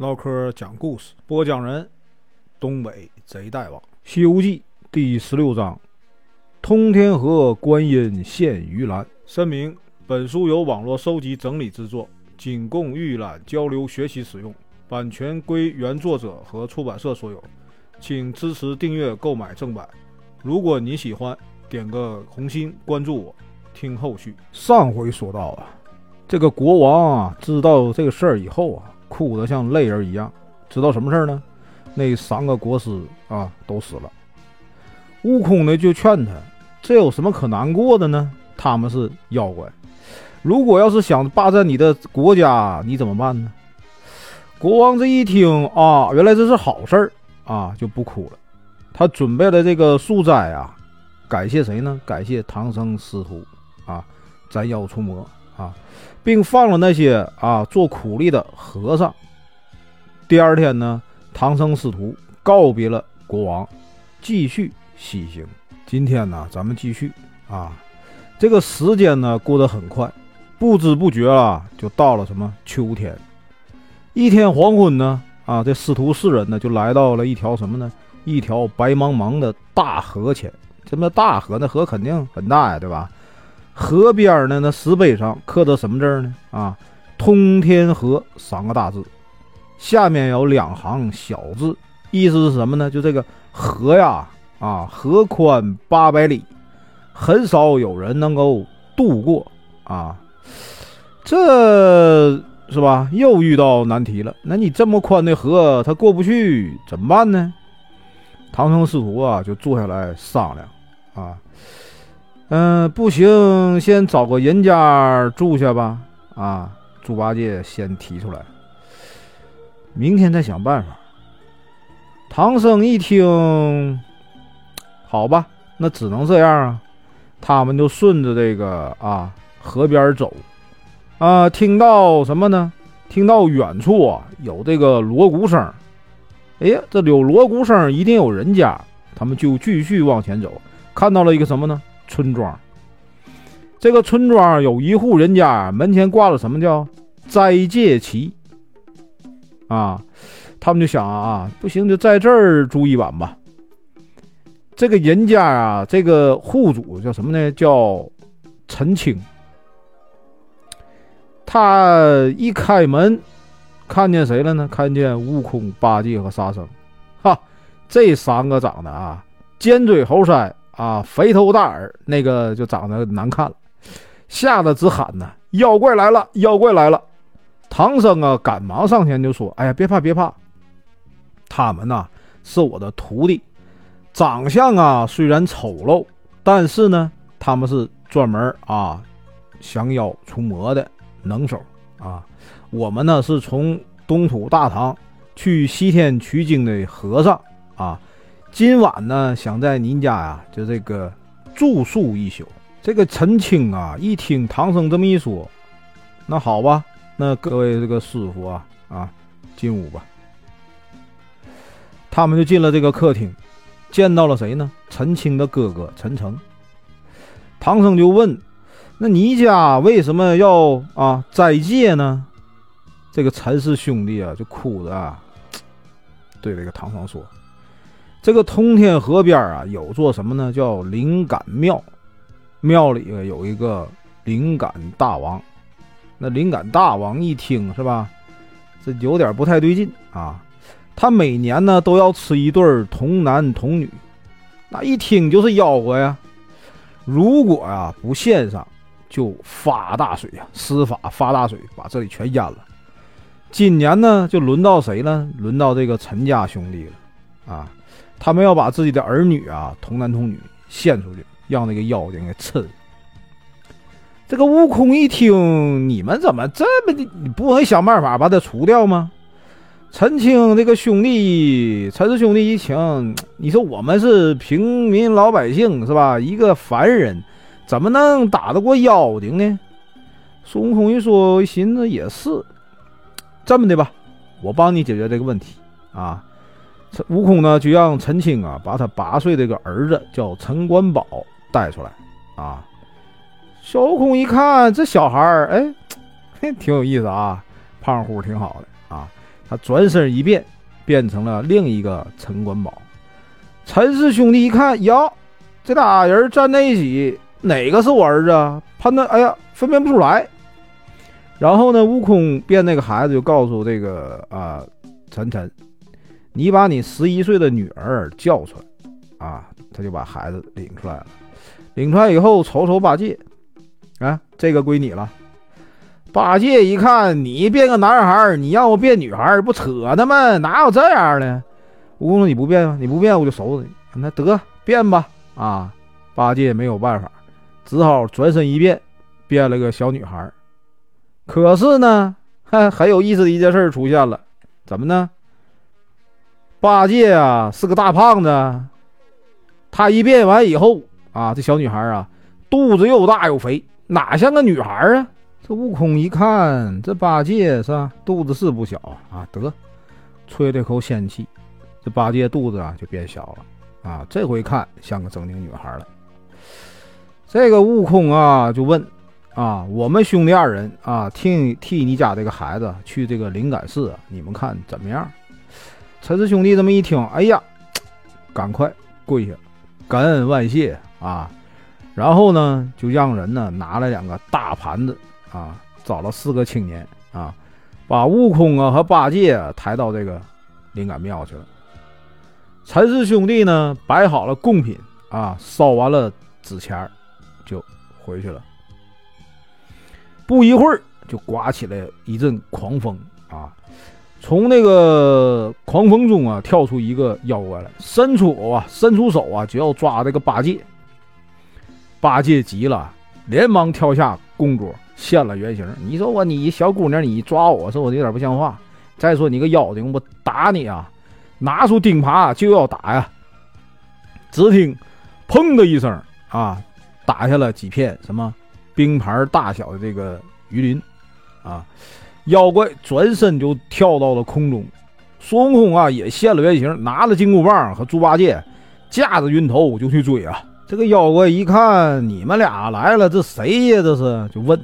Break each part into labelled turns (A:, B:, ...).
A: 唠嗑讲故事，播讲人：东北贼大王，《西游记》第十六章：通天河观音现鱼篮。声明：本书由网络收集整理制作，仅供预览、交流、学习使用，版权归原作者和出版社所有，请支持订阅、购买正版。如果你喜欢，点个红心，关注我，听后续。上回说到啊，这个国王啊，知道这个事儿以后啊。哭得像泪人一样，知道什么事儿呢？那三个国师啊都死了。悟空呢就劝他：“这有什么可难过的呢？他们是妖怪，如果要是想霸占你的国家，你怎么办呢？”国王这一听啊，原来这是好事儿啊，就不哭了。他准备了这个素斋啊，感谢谁呢？感谢唐僧师徒啊，斩妖除魔。啊，并放了那些啊做苦力的和尚。第二天呢，唐僧师徒告别了国王，继续西行。今天呢，咱们继续啊。这个时间呢过得很快，不知不觉啊就到了什么秋天。一天黄昏呢，啊，这师徒四人呢就来到了一条什么呢？一条白茫茫的大河前。什么大河？那河肯定很大呀，对吧？河边呢，那石碑上刻着什么字呢？啊，通天河三个大字，下面有两行小字，意思是什么呢？就这个河呀，啊，河宽八百里，很少有人能够渡过啊。这是吧？又遇到难题了。那你这么宽的河，他过不去，怎么办呢？唐僧师徒啊，就坐下来商量啊。嗯，不行，先找个人家住下吧。啊，猪八戒先提出来，明天再想办法。唐僧一听，好吧，那只能这样啊。他们就顺着这个啊河边走，啊，听到什么呢？听到远处啊有这个锣鼓声。哎呀，这有锣鼓声，一定有人家。他们就继续往前走，看到了一个什么呢？村庄，这个村庄有一户人家门前挂了什么叫斋戒旗啊？他们就想啊，不行，就在这儿住一晚吧。这个人家啊，这个户主叫什么呢？叫陈清。他一开门，看见谁了呢？看见悟空、八戒和沙僧。哈，这三个长得啊，尖嘴猴腮。啊，肥头大耳，那个就长得难看了，吓得直喊呢：“妖怪来了，妖怪来了！”唐僧啊，赶忙上前就说：“哎呀，别怕，别怕，他们呐是我的徒弟，长相啊虽然丑陋，但是呢，他们是专门啊降妖除魔的能手啊。我们呢是从东土大唐去西天取经的和尚啊。”今晚呢，想在您家呀，就这个住宿一宿。这个陈清啊，一听唐僧这么一说，那好吧，那各位这个师傅啊啊，进屋吧。他们就进了这个客厅，见到了谁呢？陈清的哥哥陈诚。唐僧就问：“那你家为什么要啊斋戒呢？”这个陈氏兄弟啊，就哭着啊，对这个唐僧说。这个通天河边啊，有座什么呢？叫灵感庙，庙里有一个灵感大王。那灵感大王一听是吧，这有点不太对劲啊。他每年呢都要吃一对童男童女，那一听就是吆喝呀。如果呀不献上，就发大水呀，施法发大水，把这里全淹了。今年呢就轮到谁了？轮到这个陈家兄弟了啊。他们要把自己的儿女啊，童男童女献出去，让那个妖精给吃。这个悟空一听，你们怎么这么的？你不会想办法把他除掉吗？陈清这个兄弟，陈氏兄弟一听，你说我们是平民老百姓是吧？一个凡人，怎么能打得过妖精呢？孙悟空一说，寻思也是，这么的吧，我帮你解决这个问题啊。悟空呢，就让陈清啊，把他八岁这个儿子叫陈官宝带出来啊。小悟空一看这小孩儿，哎，挺有意思啊，胖乎挺好的啊。他转身一变，变成了另一个陈官宝。陈氏兄弟一看，呀，这俩人站在一起，哪个是我儿子啊？判断，哎呀，分辨不出来。然后呢，悟空变那个孩子就告诉这个啊，陈晨，你把你十一岁的女儿叫出来啊，他就把孩子领出来了。领出来以后，瞅瞅八戒，啊，这个归你了。八戒一看，你变个男孩，你让我变女孩，不扯呢吗？哪有这样的？悟空说：“你不变吗？你不变，我就收拾你。”那得变吧。啊，八戒没有办法，只好转身一变，变了个小女孩。可是呢，还 很有意思的一件事出现了，怎么呢？八戒啊是个大胖子，他一变完以后啊，这小女孩啊肚子又大又肥，哪像个女孩啊？这悟空一看，这八戒是吧，肚子是不小啊，得吹了口仙气，这八戒肚子啊就变小了啊，这回看像个正经女孩了。这个悟空啊就问啊，我们兄弟二人啊替替你家这个孩子去这个灵感寺，你们看怎么样？陈氏兄弟这么一听，哎呀，赶快跪下，感恩万谢啊！然后呢，就让人呢拿了两个大盘子。啊，找了四个青年啊，把悟空啊和八戒抬到这个灵感庙去了。陈氏兄弟呢摆好了贡品啊，烧完了纸钱就回去了。不一会儿，就刮起了一阵狂风啊，从那个狂风中啊跳出一个妖怪来，伸出啊伸出手啊就要抓这个八戒。八戒急了，连忙跳下供桌。现了原形，你说我你小姑娘，你抓我说我有点不像话。再说你个妖精，我打你啊！拿出钉耙就要打呀！只听“砰”的一声啊，打下了几片什么冰盘大小的这个鱼鳞啊！妖怪转身就跳到了空中，孙悟空啊也现了原形，拿了金箍棒和猪八戒，架着云头就去追啊！这个妖怪一看你们俩来了，这谁呀？这是就问。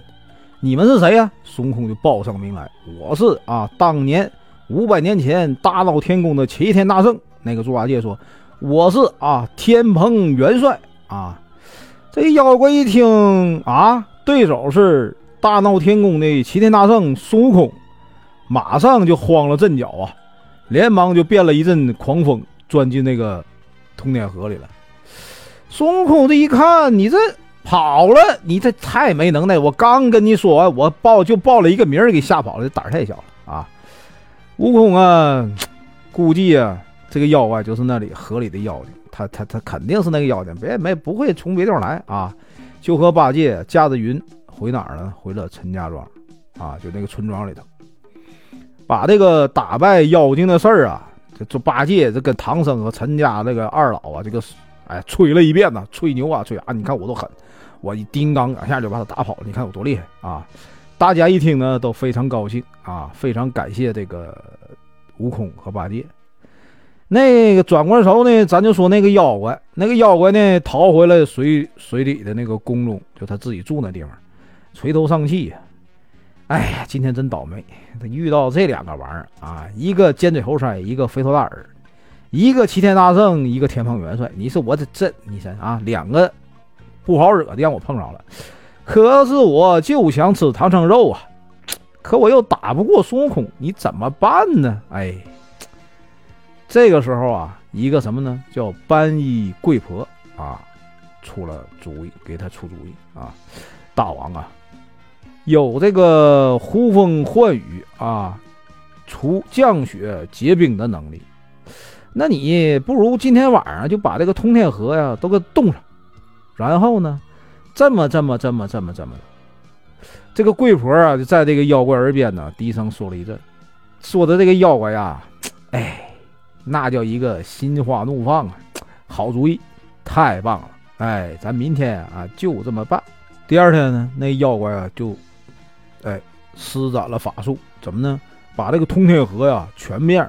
A: 你们是谁呀？孙悟空就报上名来，我是啊，当年五百年前大闹天宫的齐天大圣。那个猪八戒说，我是啊，天蓬元帅啊。这妖怪一听啊，对手是大闹天宫的齐天大圣孙悟空，马上就慌了阵脚啊，连忙就变了一阵狂风，钻进那个通天河里了。孙悟空这一看，你这。跑了，你这太没能耐！我刚跟你说完，我报就报了一个名儿，给吓跑了，胆儿太小了啊！悟空啊，估计啊，这个妖怪就是那里河里的妖精，他他他肯定是那个妖精，别没不会从别地方来啊！就和八戒驾着云回哪儿了？回了陈家庄啊，就那个村庄里头，把这个打败妖精的事儿啊，这这八戒这跟唐僧和陈家那个二老啊，这个哎吹了一遍呢，吹牛啊吹啊！你看我都狠。我一叮当两下就把他打跑了，你看我多厉害啊！大家一听呢，都非常高兴啊，非常感谢这个悟空和八戒。那个转过头呢，咱就说那个妖怪，那个妖怪呢逃回了水水里的那个宫中，就他自己住那地方，垂头丧气呀。哎呀，今天真倒霉，遇到这两个玩意儿啊，一个尖嘴猴腮，一个肥头大耳，一个齐天大圣，一个天蓬元帅。你说我这这，你说啊，两个。不好惹的让我碰着了，可是我就想吃唐僧肉啊，可我又打不过孙悟空，你怎么办呢？哎，这个时候啊，一个什么呢？叫班衣贵婆啊，出了主意，给他出主意啊，大王啊，有这个呼风唤雨啊，除降雪结冰的能力，那你不如今天晚上就把这个通天河呀都给冻上。然后呢，这么这么这么这么这么的，这个贵婆啊，就在这个妖怪耳边呢，低声说了一阵，说的这个妖怪呀，哎，那叫一个心花怒放啊，好主意，太棒了，哎，咱明天啊就这么办。第二天呢，那妖怪啊就，哎，施展了法术，怎么呢？把这个通天河呀，全面，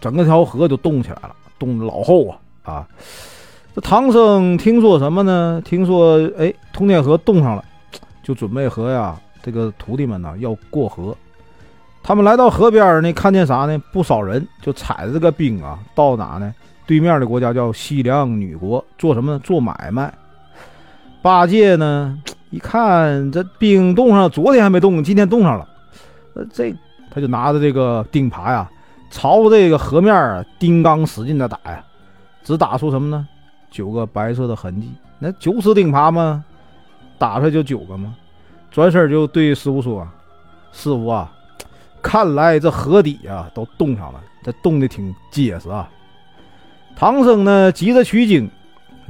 A: 整个条河就冻起来了，冻得老厚啊啊。这唐僧听说什么呢？听说哎，通天河冻上了，就准备和呀这个徒弟们呢要过河。他们来到河边呢，看见啥呢？不少人就踩着这个冰啊，到哪呢？对面的国家叫西凉女国，做什么？做买卖。八戒呢，一看这冰冻上，昨天还没冻，今天冻上了。呃，这他就拿着这个钉耙呀，朝这个河面啊，钉钢使劲的打呀，只打出什么呢？九个白色的痕迹。那九齿钉耙吗？打出来就九个吗？转身就对师傅说：“师傅啊。”看来这河底啊都冻上了，这冻得挺结实啊。唐僧呢急着取经，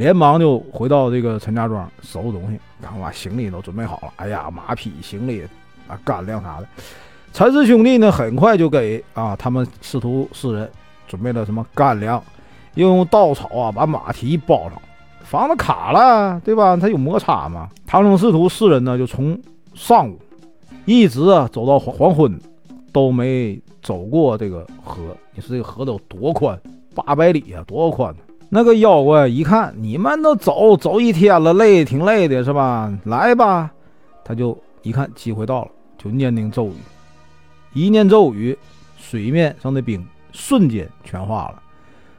A: 连忙就回到这个陈家庄收拾东西，然后把行李都准备好了。哎呀，马匹、行李啊、干粮啥的。陈氏兄弟呢很快就给啊他们师徒四人准备了什么干粮，又用稻草啊把马蹄包上，房子卡了对吧？它有摩擦嘛。唐僧师徒四人呢就从上午一直啊走到黄黄昏。都没走过这个河，你说这个河都多宽？八百里啊，多宽呢！那个妖怪一看你们都走走一天了，累挺累的是吧？来吧，他就一看机会到了，就念念咒语，一念咒语，水面上的冰瞬间全化了。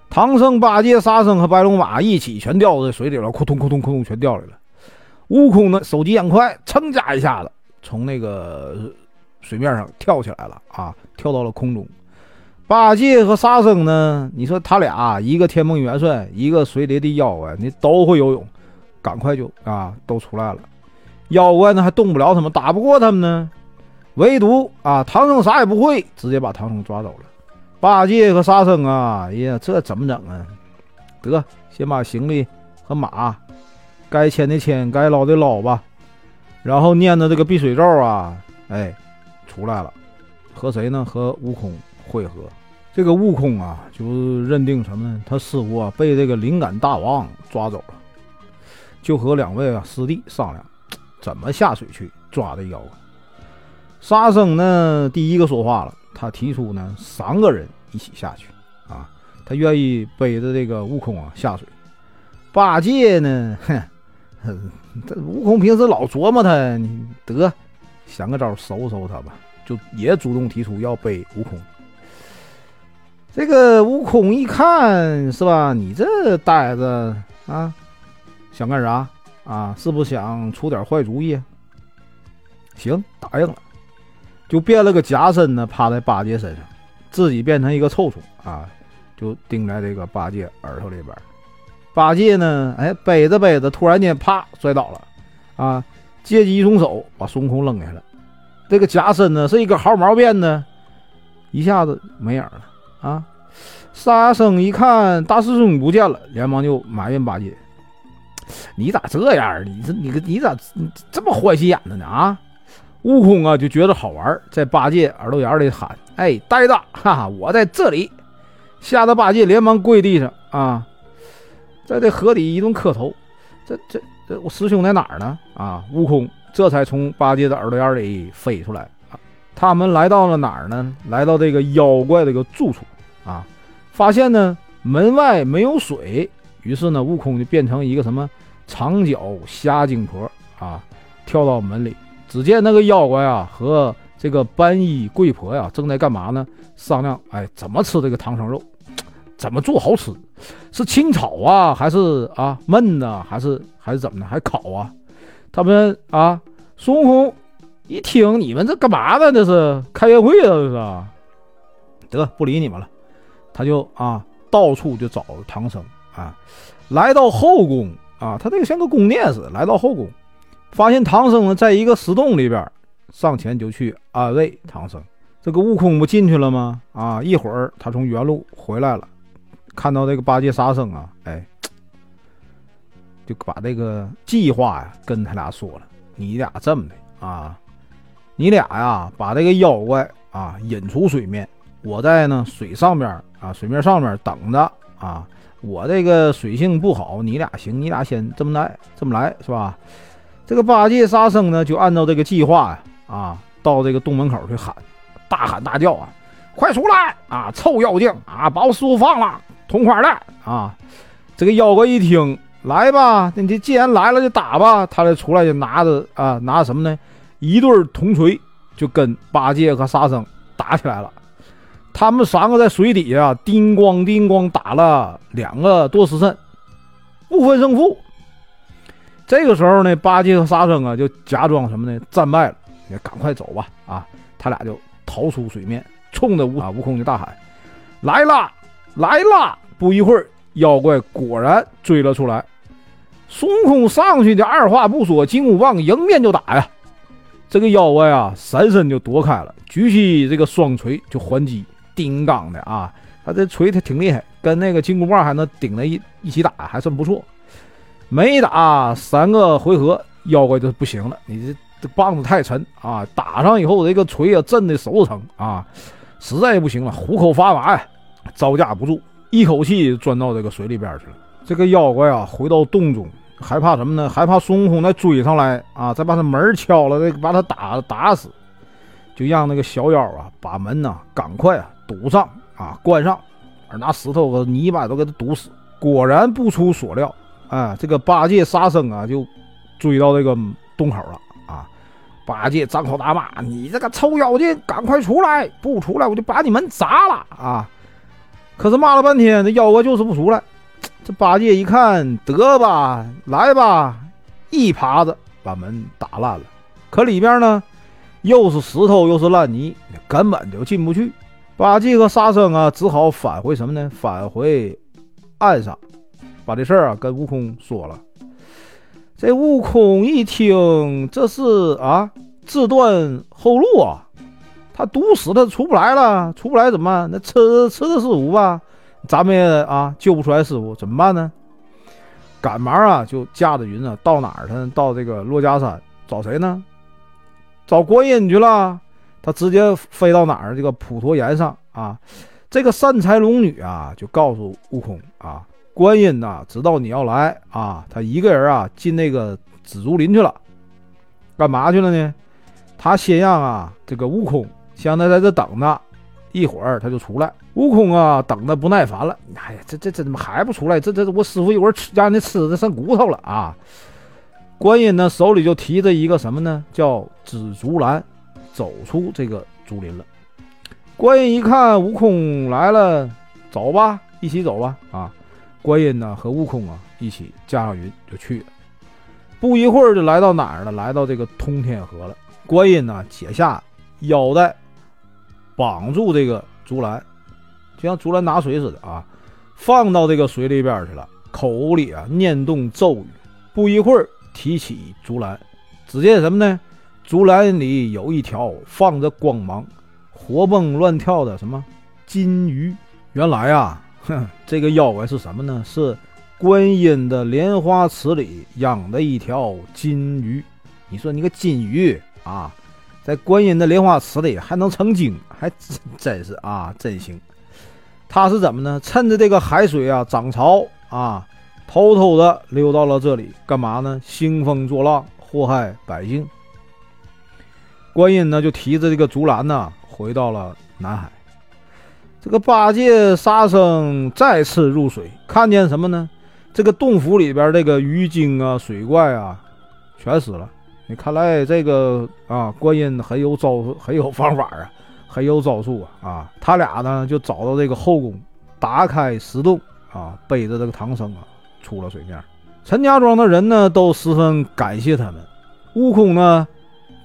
A: 唐僧、八戒、沙僧和白龙马一起全掉在水里了，扑通扑通扑通全掉里了。悟空呢，手疾眼快，噌加一下子从那个。水面上跳起来了啊，跳到了空中。八戒和沙僧呢？你说他俩一个天蓬元帅，一个水里的妖怪，你都会游泳，赶快就啊都出来了。妖怪呢还动不了他们，打不过他们呢。唯独啊唐僧啥也不会，直接把唐僧抓走了。八戒和沙僧啊，哎呀，这怎么整啊？得先把行李和马该牵的牵，该捞的捞吧。然后念的这个避水咒啊，哎。出来了，和谁呢？和悟空会合。这个悟空啊，就认定什么呢？他师傅啊被这个灵感大王抓走了，就和两位啊师弟商量，怎么下水去抓这妖怪。沙僧呢，第一个说话了，他提出呢，三个人一起下去啊，他愿意背着这个悟空啊下水。八戒呢，哼，这悟空平时老琢磨他，得。想个招收收他吧，就也主动提出要背悟空。这个悟空一看是吧，你这呆子啊，想干啥啊？是不是想出点坏主意？行，答应了，就变了个假身呢，趴在八戒身上，自己变成一个臭虫啊，就钉在这个八戒耳朵里边。八戒呢，哎，背着背着，突然间啪摔倒了啊。借机一松手，把孙悟空扔下了。这个假身呢，是一个毫毛变的，一下子没影了啊！沙僧一看大师兄不见了，连忙就埋怨八戒：“你咋这样？你这你个你咋这么坏心眼子呢？啊！”悟空啊就觉得好玩，在八戒耳朵眼里喊：“哎，呆子，哈哈，我在这里！”吓得八戒连忙跪地上啊，在这河底一顿磕头，这这。这我师兄在哪儿呢？啊，悟空这才从八戒的耳朵眼里飞出来。他们来到了哪儿呢？来到这个妖怪的一个住处啊，发现呢门外没有水，于是呢悟空就变成一个什么长脚虾精婆啊，跳到门里。只见那个妖怪啊和这个斑衣贵婆呀正在干嘛呢？商量哎怎么吃这个唐僧肉，怎么做好吃。是清炒啊，还是啊焖呢，还是还是怎么的，还烤啊？他们啊，孙悟空一听你们这干嘛呢？这是开宴会啊，这是。得不理你们了，他就啊到处就找唐僧啊，来到后宫啊，他这个像个宫殿似的，来到后宫，发现唐僧呢在一个石洞里边，上前就去安慰唐僧。这个悟空不进去了吗？啊，一会儿他从原路回来了。看到这个八戒、沙僧啊，哎，就把这个计划呀跟他俩说了。你俩这么的啊，你俩呀把这个妖怪啊引出水面，我在呢水上面啊水面上面等着啊。我这个水性不好，你俩行，你俩先这么来，这么来是吧？这个八戒、沙僧呢就按照这个计划呀啊，到这个洞门口去喊，大喊大叫啊，快出来啊，臭妖精啊，把我师傅放了！同花的啊！这个妖怪一听，来吧，你既然来了就打吧。他就出来就拿着啊，拿什么呢？一对铜锤，就跟八戒和沙僧打起来了。他们三个在水底下叮咣叮咣打了两个多时辰，不分胜负。这个时候呢，八戒和沙僧啊就假装什么呢？战败了，也赶快走吧！啊，他俩就逃出水面，冲着悟啊悟空就大喊：“来啦，来啦！”不一会儿，妖怪果然追了出来。孙悟空上去的，二话不说，金箍棒迎面就打呀！这个妖怪啊，闪身就躲开了，举起这个双锤就还击。叮当的啊，他这锤他挺厉害，跟那个金箍棒还能顶在一一起打，还算不错。没打三个回合，妖怪就不行了。你这这棒子太沉啊，打上以后这个锤啊震的手疼啊，实在不行了，虎口发麻呀，招架不住，一口气钻到这个水里边去了。这个妖怪啊，回到洞中。害怕什么呢？害怕孙悟空再追上来啊！再把他门敲了，再把他打打死，就让那个小妖啊把门呐赶快啊堵上啊关上，而拿石头和泥巴都给他堵死。果然不出所料，啊，这个八戒、沙僧啊就追到这个洞口了啊！八戒张口大骂：“你这个臭妖精，赶快出来！不出来，我就把你门砸了啊！”可是骂了半天，这妖怪就是不出来。这八戒一看，得吧，来吧，一耙子把门打烂了。可里边呢，又是石头又是烂泥，根本就进不去。八戒和沙僧啊，只好返回什么呢？返回岸上，把这事儿啊跟悟空说了。这悟空一听，这是啊，自断后路啊！他堵死他出不来了，出不来怎么办？那吃吃的是五吧？咱们也啊救不出来师傅，怎么办呢？赶忙啊就驾着云啊到哪儿呢？到这个珞珈山找谁呢？找观音去了。他直接飞到哪儿？这个普陀岩上啊。这个善财龙女啊就告诉悟空啊，观音呐知道你要来啊，他一个人啊进那个紫竹林去了。干嘛去了呢？他先让啊这个悟空先在这等着。一会儿他就出来，悟空啊，等的不耐烦了。哎呀，这这这怎么还不出来？这这我师傅一会儿吃让你吃的剩骨头了啊！观音呢手里就提着一个什么呢？叫紫竹篮，走出这个竹林了。观音一看悟空来了，走吧，一起走吧！啊，观音呢和悟空啊一起驾上云就去了。不一会儿就来到哪儿了？来到这个通天河了。观音呢解下腰带。绑住这个竹篮，就像竹篮打水似的啊，放到这个水里边去了。口里啊念动咒语，不一会儿提起竹篮，只见什么呢？竹篮里有一条放着光芒、活蹦乱跳的什么金鱼。原来啊，哼，这个妖怪是什么呢？是观音的莲花池里养的一条金鱼。你说你个金鱼啊！在观音的莲花池里还能成精，还真真是啊，真行！他是怎么呢？趁着这个海水啊涨潮啊，偷偷的溜到了这里，干嘛呢？兴风作浪，祸害百姓。观音呢就提着这个竹篮呢，回到了南海。这个八戒、沙僧再次入水，看见什么呢？这个洞府里边这个鱼精啊、水怪啊，全死了。你看来这个啊，观音很有招，很有方法啊，很有招数啊啊！他俩呢就找到这个后宫，打开石洞啊，背着这个唐僧啊出了水面。陈家庄的人呢都十分感谢他们。悟空呢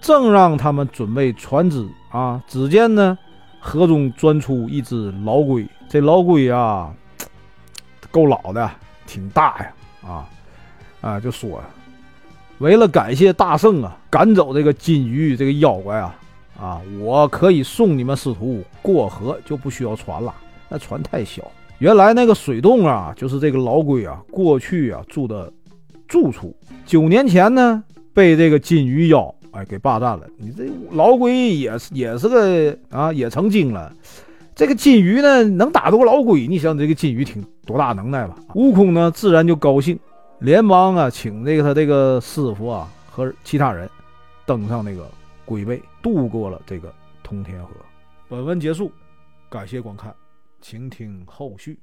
A: 正让他们准备船只啊，只见呢河中钻出一只老龟，这老龟啊够老的，挺大呀啊啊，就说。为了感谢大圣啊，赶走这个金鱼这个妖怪啊，啊，我可以送你们师徒过河，就不需要船了。那船太小。原来那个水洞啊，就是这个老龟啊过去啊住的住处。九年前呢，被这个金鱼妖哎给霸占了。你这老龟也是也是个啊，也成精了。这个金鱼呢，能打过老龟？你想这个金鱼挺多大能耐吧？悟空呢，自然就高兴。连忙啊，请这个他这个师傅啊和其他人登上那个龟背，渡过了这个通天河。本文结束，感谢观看，请听后续。